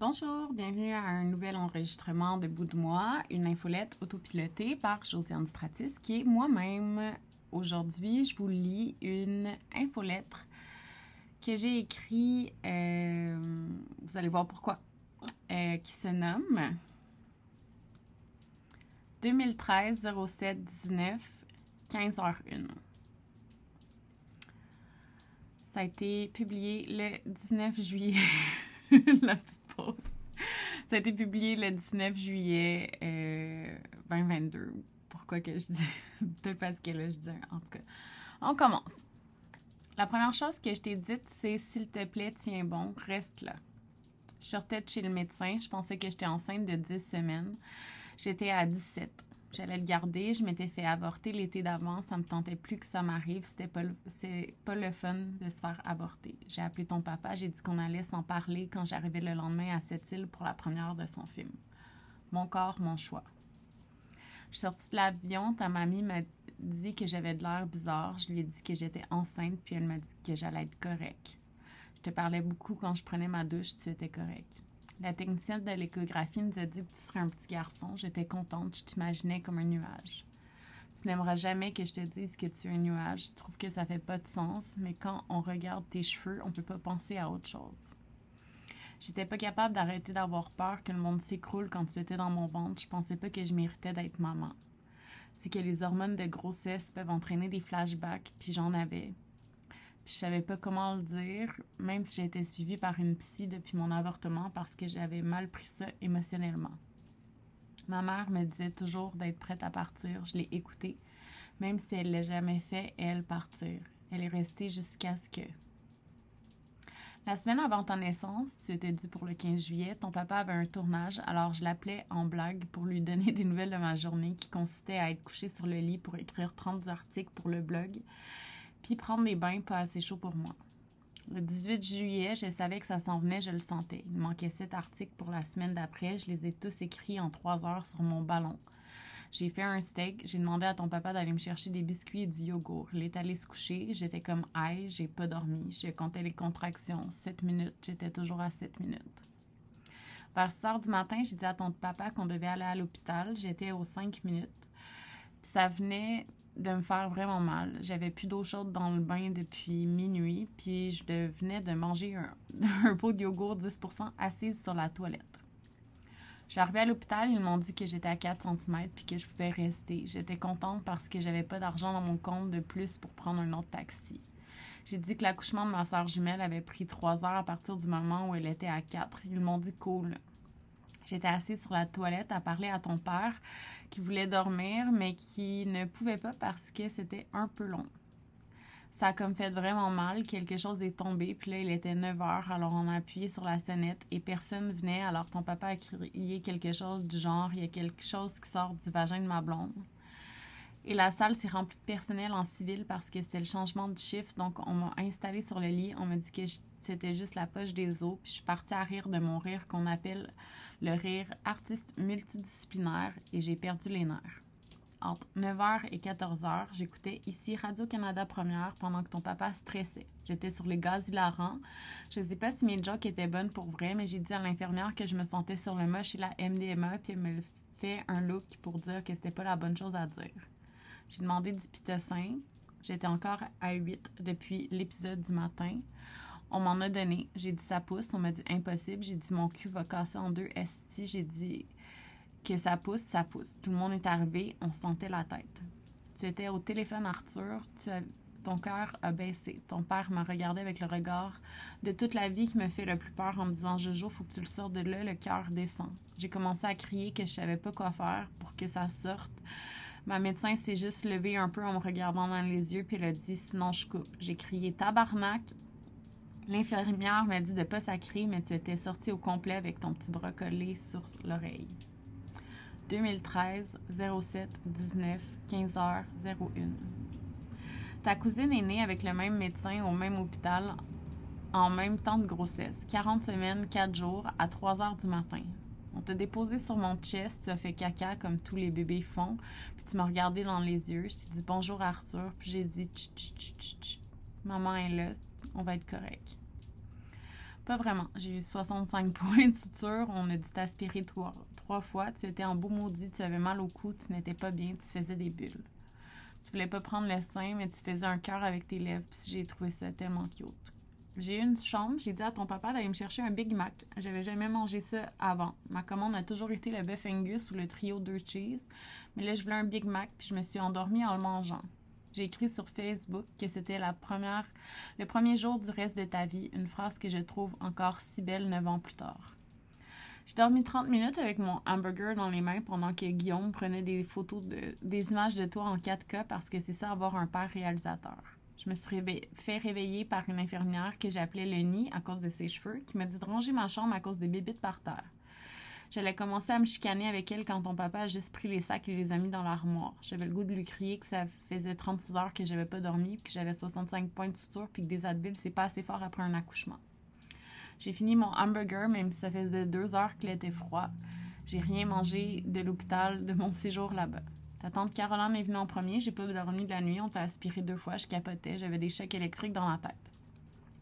Bonjour, bienvenue à un nouvel enregistrement de Bout de moi, une infolette autopilotée par Josiane Stratis, qui est moi-même. Aujourd'hui, je vous lis une infolettre que j'ai écrite, euh, vous allez voir pourquoi, euh, qui se nomme 2013 07 19 15h01. Ça a été publié le 19 juillet. Ça a été publié le 19 juillet 2022. Euh, Pourquoi que je dis Peut-être parce que là, je dis. En tout cas, on commence. La première chose que je t'ai dite, c'est s'il te plaît, tiens bon, reste là. Je sortais de chez le médecin. Je pensais que j'étais enceinte de 10 semaines. J'étais à 17. J'allais le garder. Je m'étais fait avorter l'été d'avant. Ça me tentait plus que ça m'arrive. C'était pas, c'est pas le fun de se faire avorter. J'ai appelé ton papa. J'ai dit qu'on allait s'en parler quand j'arrivais le lendemain à cette île pour la première de son film. Mon corps, mon choix. Je suis sortie de l'avion. Ta mamie m'a dit que j'avais de l'air bizarre. Je lui ai dit que j'étais enceinte, puis elle m'a dit que j'allais être correcte. Je te parlais beaucoup quand je prenais ma douche, tu étais correct. La technicienne de l'échographie nous a dit que tu serais un petit garçon. J'étais contente. Je t'imaginais comme un nuage. Tu n'aimeras jamais que je te dise que tu es un nuage. Je trouve que ça fait pas de sens, mais quand on regarde tes cheveux, on peut pas penser à autre chose. J'étais pas capable d'arrêter d'avoir peur que le monde s'écroule quand tu étais dans mon ventre. Je pensais pas que je méritais d'être maman. C'est que les hormones de grossesse peuvent entraîner des flashbacks, puis j'en avais. Je savais pas comment le dire, même si été suivie par une psy depuis mon avortement parce que j'avais mal pris ça émotionnellement. Ma mère me disait toujours d'être prête à partir. Je l'ai écoutée. Même si elle l'a jamais fait, elle partir. Elle est restée jusqu'à ce que. La semaine avant ta naissance, tu étais due pour le 15 juillet, ton papa avait un tournage, alors je l'appelais en blague pour lui donner des nouvelles de ma journée qui consistait à être couchée sur le lit pour écrire 30 articles pour le blog puis prendre des bains pas assez chauds pour moi. Le 18 juillet, je savais que ça s'en venait, je le sentais. Il manquait sept articles pour la semaine d'après. Je les ai tous écrits en trois heures sur mon ballon. J'ai fait un steak. J'ai demandé à ton papa d'aller me chercher des biscuits et du yogourt. Il est allé se coucher. J'étais comme aïe, j'ai pas dormi. Je comptais les contractions. Sept minutes. J'étais toujours à sept minutes. Vers 6 heures du matin, j'ai dit à ton papa qu'on devait aller à l'hôpital. J'étais aux cinq minutes. ça venait de me faire vraiment mal. J'avais plus d'eau chaude dans le bain depuis minuit, puis je venais de manger un, pot de yogourt 10% assise sur la toilette. Je suis arrivée à l'hôpital, ils m'ont dit que j'étais à 4 cm puis que je pouvais rester. J'étais contente parce que j'avais pas d'argent dans mon compte de plus pour prendre un autre taxi. J'ai dit que l'accouchement de ma soeur jumelle avait pris 3 heures à partir du moment où elle était à 4. Ils m'ont dit cool. J'étais assise sur la toilette à parler à ton père qui voulait dormir, mais qui ne pouvait pas parce que c'était un peu long. Ça a comme fait vraiment mal. Quelque chose est tombé, puis là, il était 9 heures, alors on a appuyé sur la sonnette et personne venait. Alors ton papa a crié quelque chose du genre il y a quelque chose qui sort du vagin de ma blonde. Et la salle s'est remplie de personnel en civil parce que c'était le changement de chiffre. Donc, on m'a installé sur le lit. On m'a dit que c'était juste la poche des os. Puis, je suis partie à rire de mon rire qu'on appelle le rire artiste multidisciplinaire et j'ai perdu les nerfs. Entre 9h et 14h, j'écoutais ici Radio-Canada Première pendant que ton papa stressait. J'étais sur les gaz hilarants. Je ne sais pas si mes jokes étaient bonnes pour vrai, mais j'ai dit à l'infirmière que je me sentais sur le moche et la MDMA, puis elle me fait un look pour dire que c'était pas la bonne chose à dire. J'ai demandé du pitocin. J'étais encore à 8 depuis l'épisode du matin. On m'en a donné. J'ai dit ça pousse. On m'a dit impossible. J'ai dit mon cul va casser en deux. Esti, j'ai dit que ça pousse, ça pousse. Tout le monde est arrivé. On sentait la tête. Tu étais au téléphone, Arthur. ton cœur a baissé. Ton père m'a regardé avec le regard de toute la vie qui me fait le plus peur en me disant Jojo, faut que tu le sortes de là. Le cœur descend. J'ai commencé à crier que je savais pas quoi faire pour que ça sorte. Ma médecin s'est juste levée un peu en me regardant dans les yeux, puis elle a dit Sinon, je coupe. J'ai crié tabarnak. L'infirmière m'a dit de pas sacrer, mais tu étais sorti au complet avec ton petit bras sur l'oreille. 2013 07 19 15 h 01. Ta cousine est née avec le même médecin au même hôpital en même temps de grossesse. 40 semaines, 4 jours, à 3 h du matin. On t'a déposé sur mon chest, tu as fait caca comme tous les bébés font, puis tu m'as regardé dans les yeux. Je t'ai dit bonjour Arthur, puis j'ai dit Maman est là, on va être correct. Pas vraiment. J'ai eu 65 points de suture. On a dû t'aspirer trois, trois fois. Tu étais en beau maudit. Tu avais mal au cou. Tu n'étais pas bien. Tu faisais des bulles. Tu voulais pas prendre le sein, mais tu faisais un cœur avec tes lèvres. Puis j'ai trouvé ça tellement cute. J'ai eu une chambre, j'ai dit à ton papa d'aller me chercher un Big Mac. J'avais jamais mangé ça avant. Ma commande a toujours été le bœuf Angus ou le trio deux cheese, mais là je voulais un Big Mac puis je me suis endormie en le mangeant. J'ai écrit sur Facebook que c'était le premier jour du reste de ta vie, une phrase que je trouve encore si belle neuf ans plus tard. J'ai dormi 30 minutes avec mon hamburger dans les mains pendant que Guillaume prenait des photos de, des images de toi en 4K parce que c'est ça avoir un père réalisateur. Je me suis fait réveiller par une infirmière que j'appelais le nid à cause de ses cheveux, qui m'a dit de ranger ma chambre à cause des bébites par terre. J'allais commencer à me chicaner avec elle quand ton papa a juste pris les sacs et les a mis dans l'armoire. J'avais le goût de lui crier que ça faisait 36 heures que j'avais pas dormi, puis que j'avais 65 points de suture, puis que des Advil, c'est pas assez fort après un accouchement. J'ai fini mon hamburger, même si ça faisait deux heures qu'il était froid. J'ai rien mangé de l'hôpital de mon séjour là-bas. Ta tante Caroline est venue en premier, j'ai pas dormi de la nuit, on t'a aspiré deux fois, je capotais, j'avais des chocs électriques dans la tête.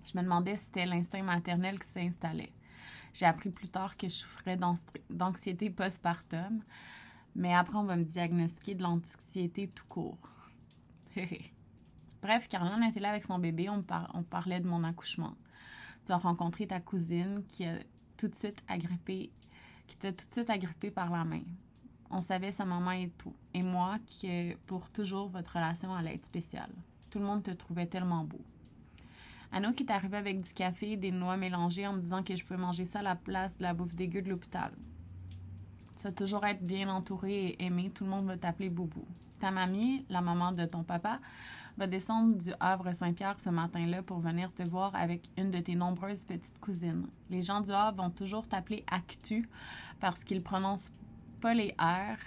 Je me demandais si c'était l'instinct maternel qui s'installait. J'ai appris plus tard que je souffrais d'anxiété postpartum, mais après on va me diagnostiquer de l'anxiété tout court. Bref, Caroline était là avec son bébé, on, parlait de mon accouchement. Tu as rencontré ta cousine qui a tout de suite agrippé, qui t'a tout de suite agrippé par la main on savait sa maman et tout. Et moi, que pour toujours, votre relation allait être spéciale. Tout le monde te trouvait tellement beau. Anno qui est arrivé avec du café et des noix mélangées en me disant que je pouvais manger ça à la place de la bouffe dégueu de l'hôpital. Tu vas toujours être bien entouré et aimé. Tout le monde va t'appeler Boubou. Ta mamie, la maman de ton papa, va descendre du Havre-Saint-Pierre ce matin-là pour venir te voir avec une de tes nombreuses petites cousines. Les gens du Havre vont toujours t'appeler Actu parce qu'ils prononcent pas les airs.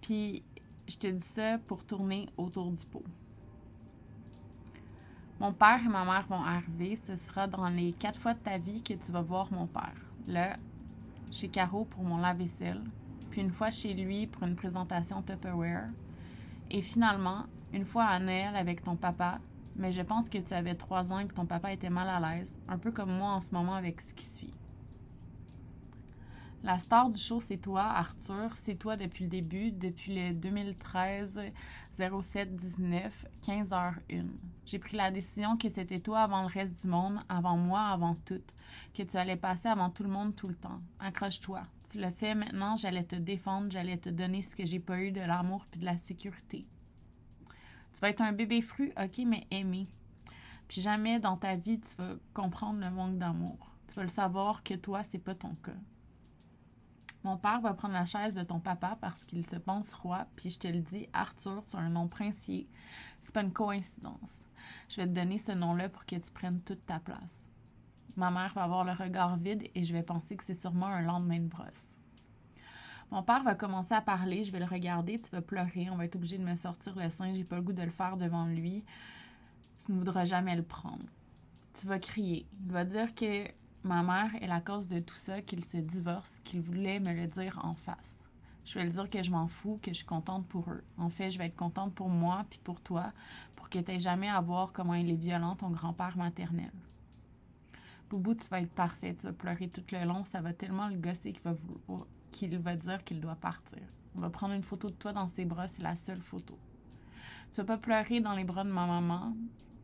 Puis je te dis ça pour tourner autour du pot. Mon père et ma mère vont arriver. Ce sera dans les quatre fois de ta vie que tu vas voir mon père. Là, chez Caro pour mon lave-vaisselle. Puis une fois chez lui pour une présentation Tupperware. Et finalement, une fois à Noël avec ton papa. Mais je pense que tu avais trois ans et que ton papa était mal à l'aise. Un peu comme moi en ce moment avec ce qui suit. La star du show, c'est toi, Arthur. C'est toi depuis le début, depuis le 2013 07 19 15 h 1. J'ai pris la décision que c'était toi avant le reste du monde, avant moi, avant tout, que tu allais passer avant tout le monde tout le temps. Accroche-toi. Tu le fais maintenant, j'allais te défendre, j'allais te donner ce que j'ai pas eu de l'amour puis de la sécurité. Tu vas être un bébé fru, ok, mais aimé. Puis jamais dans ta vie tu vas comprendre le manque d'amour. Tu vas le savoir que toi, c'est pas ton cas. Mon père va prendre la chaise de ton papa parce qu'il se pense roi, puis je te le dis, Arthur, sur un nom princier. C'est pas une coïncidence. Je vais te donner ce nom-là pour que tu prennes toute ta place. Ma mère va avoir le regard vide et je vais penser que c'est sûrement un lendemain de brosse. Mon père va commencer à parler, je vais le regarder, tu vas pleurer, on va être obligé de me sortir le sein, j'ai pas le goût de le faire devant lui. Tu ne voudras jamais le prendre. Tu vas crier. Il va dire que ma mère est la cause de tout ça, qu'il se divorce, qu'il voulait me le dire en face. Je vais le dire que je m'en fous, que je suis contente pour eux. En fait, je vais être contente pour moi puis pour toi, pour que tu n'aies jamais à voir comment il est violent, ton grand-père maternel. Boubou, tu vas être parfait, tu vas pleurer tout le long, ça va tellement le gosser qu'il va, qu'il va dire qu'il doit partir. On va prendre une photo de toi dans ses bras, c'est la seule photo. Tu vas pas pleurer dans les bras de ma maman,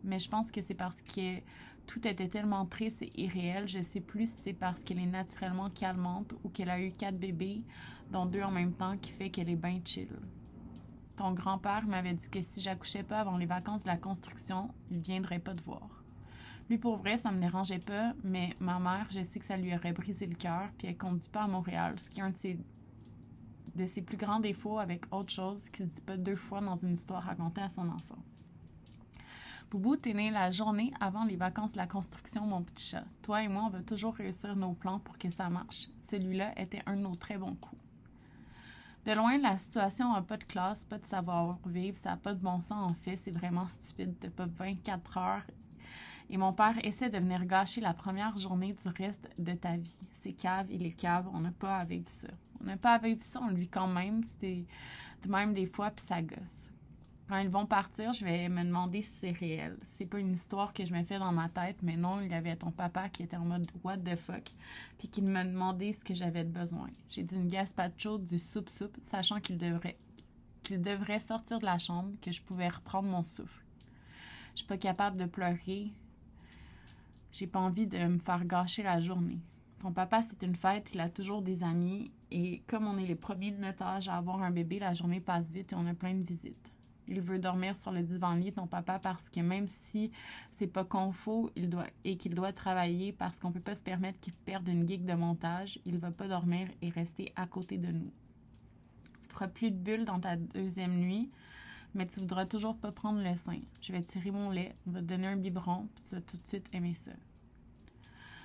mais je pense que c'est parce que tout était tellement triste et irréel. Je sais plus si c'est parce qu'elle est naturellement calmante ou qu'elle a eu quatre bébés, dont deux en même temps, qui fait qu'elle est bien chill. Ton grand-père m'avait dit que si j'accouchais pas avant les vacances de la construction, il viendrait pas te voir. Lui, pour vrai, ça me dérangeait pas, mais ma mère, je sais que ça lui aurait brisé le cœur, puis elle conduit pas à Montréal, ce qui est un de ses, de ses plus grands défauts avec autre chose qui se dit pas deux fois dans une histoire racontée à son enfant. Boubou, t'es né la journée avant les vacances de la construction, mon petit chat. Toi et moi, on va toujours réussir nos plans pour que ça marche. Celui-là était un de nos très bons coups. De loin, la situation n'a pas de classe, pas de savoir-vivre, ça n'a pas de bon sens en fait, c'est vraiment stupide de pas 24 heures. Et mon père essaie de venir gâcher la première journée du reste de ta vie. C'est cave, il est cave, on n'a pas à vivre ça. On n'a pas à vivre ça, on lui quand même, c'était de même des fois, puis ça gosse. Quand ils vont partir, je vais me demander si c'est réel. C'est pas une histoire que je me fais dans ma tête, mais non, il y avait ton papa qui était en mode what the fuck, puis qui me demandait ce que j'avais besoin. J'ai dit une gazpacho, du soupe-soupe, sachant qu'il devrait, qu'il devrait sortir de la chambre, que je pouvais reprendre mon souffle. Je suis pas capable de pleurer. J'ai pas envie de me faire gâcher la journée. Ton papa, c'est une fête, il a toujours des amis, et comme on est les premiers de notre âge à avoir un bébé, la journée passe vite et on a plein de visites il veut dormir sur le divan lit ton papa parce que même si c'est pas confo il doit et qu'il doit travailler parce qu'on peut pas se permettre qu'il perde une gig de montage, il va pas dormir et rester à côté de nous. Tu feras plus de bulles dans ta deuxième nuit, mais tu voudras toujours pas prendre le sein. Je vais tirer mon lait, on va te donner un biberon, puis tu vas tout de suite aimer ça.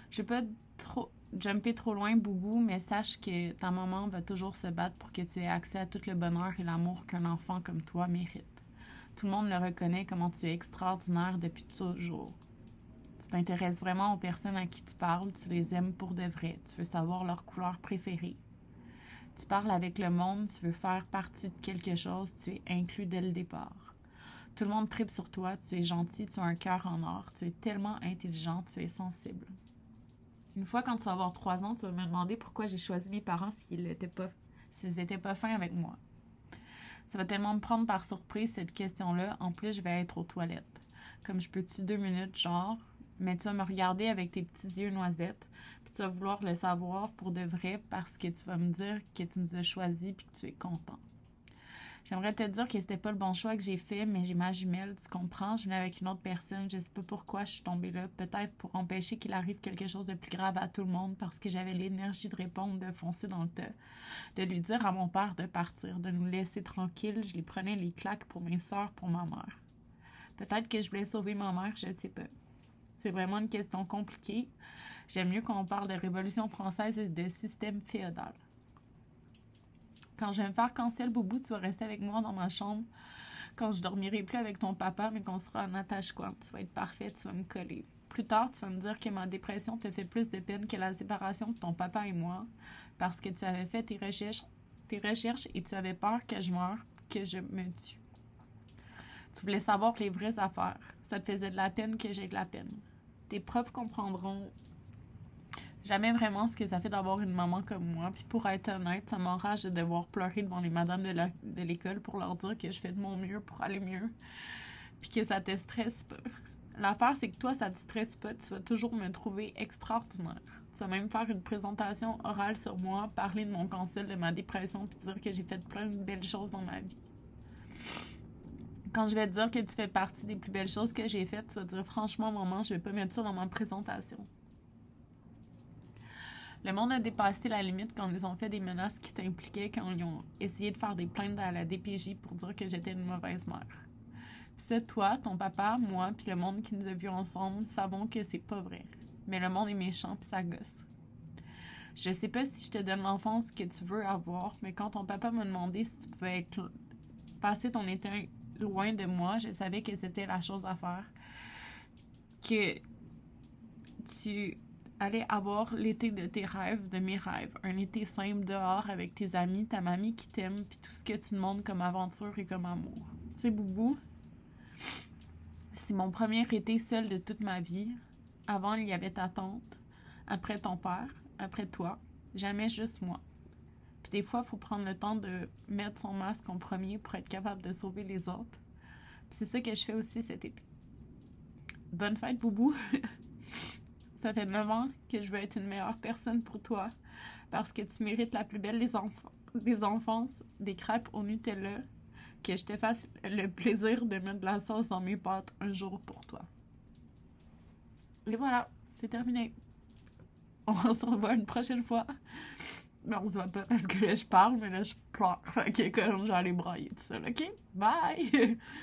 Je vais pas trop jumper trop loin, Boubou, mais sache que ta maman va toujours se battre pour que tu aies accès à tout le bonheur et l'amour qu'un enfant comme toi mérite. Tout le monde le reconnaît comment tu es extraordinaire depuis toujours. Tu t'intéresses vraiment aux personnes à qui tu parles, tu les aimes pour de vrai, tu veux savoir leur couleur préférée. Tu parles avec le monde, tu veux faire partie de quelque chose, tu es inclus dès le départ. Tout le monde tripe sur toi, tu es gentil, tu as un cœur en or, tu es tellement intelligent, tu es sensible. Une fois quand tu vas avoir trois ans, tu vas me demander pourquoi j'ai choisi mes parents s'ils n'étaient pas, pas fins avec moi. Ça va tellement me prendre par surprise, cette question-là. En plus, je vais être aux toilettes. Comme je peux-tu deux minutes, genre, mais tu vas me regarder avec tes petits yeux noisettes, puis tu vas vouloir le savoir pour de vrai parce que tu vas me dire que tu nous as choisis puis que tu es content. J'aimerais te dire que c'était pas le bon choix que j'ai fait, mais j'ai ma jumelle, tu comprends? Je venais avec une autre personne, je sais pas pourquoi je suis tombée là. Peut-être pour empêcher qu'il arrive quelque chose de plus grave à tout le monde parce que j'avais l'énergie de répondre, de foncer dans le tas, de lui dire à mon père de partir, de nous laisser tranquilles. Je lui prenais les claques pour mes soeurs, pour ma mère. Peut-être que je voulais sauver ma mère, je ne sais pas. C'est vraiment une question compliquée. J'aime mieux qu'on parle de Révolution française et de système féodal. Quand je vais me faire cancel, Boubou, tu vas rester avec moi dans ma chambre. Quand je dormirai plus avec ton papa, mais qu'on sera en attache quoi. Tu vas être parfait, tu vas me coller. Plus tard, tu vas me dire que ma dépression te fait plus de peine que la séparation de ton papa et moi, parce que tu avais fait tes recherches, tes recherches et tu avais peur que je meure, que je me tue. Tu voulais savoir les vraies affaires. Ça te faisait de la peine que j'ai de la peine. Tes profs comprendront jamais vraiment ce que ça fait d'avoir une maman comme moi. Puis pour être honnête, ça m'enrage de devoir pleurer devant les madames de l'école pour leur dire que je fais de mon mieux pour aller mieux. Puis que ça te stresse pas. L'affaire, c'est que toi, ça te stresse pas. Tu vas toujours me trouver extraordinaire. Tu vas même faire une présentation orale sur moi, parler de mon cancer, de ma dépression, puis dire que j'ai fait plein de belles choses dans ma vie. Quand je vais te dire que tu fais partie des plus belles choses que j'ai faites, tu vas dire franchement, maman, je vais pas mettre ça dans ma présentation. Le monde a dépassé la limite quand ils ont fait des menaces qui t'impliquaient, quand ils ont essayé de faire des plaintes à la DPJ pour dire que j'étais une mauvaise mère. Puis c'est toi, ton papa, moi, puis le monde qui nous a vus ensemble savons que c'est pas vrai. Mais le monde est méchant puis ça gosse. Je sais pas si je te donne l'enfance que tu veux avoir, mais quand ton papa m'a demandé si tu pouvais être, passer ton été loin de moi, je savais que c'était la chose à faire. Que tu aller avoir l'été de tes rêves, de mes rêves. Un été simple dehors avec tes amis, ta mamie qui t'aime, puis tout ce que tu demandes comme aventure et comme amour. Tu sais, Boubou, c'est mon premier été seul de toute ma vie. Avant, il y avait ta tante, après ton père, après toi, jamais juste moi. Puis des fois, il faut prendre le temps de mettre son masque en premier pour être capable de sauver les autres. Puis c'est ça que je fais aussi cet été. Bonne fête, Boubou! Ça fait 9 ans que je veux être une meilleure personne pour toi parce que tu mérites la plus belle des, enfants, des enfances, des crêpes au Nutella, que je te fasse le plaisir de mettre de la sauce dans mes pâtes un jour pour toi. Et voilà, c'est terminé. On se revoit une prochaine fois. Mais on se voit pas parce que là je parle, mais là je pleure. Ok, quand je vais aller brailler tout seul, ok? Bye!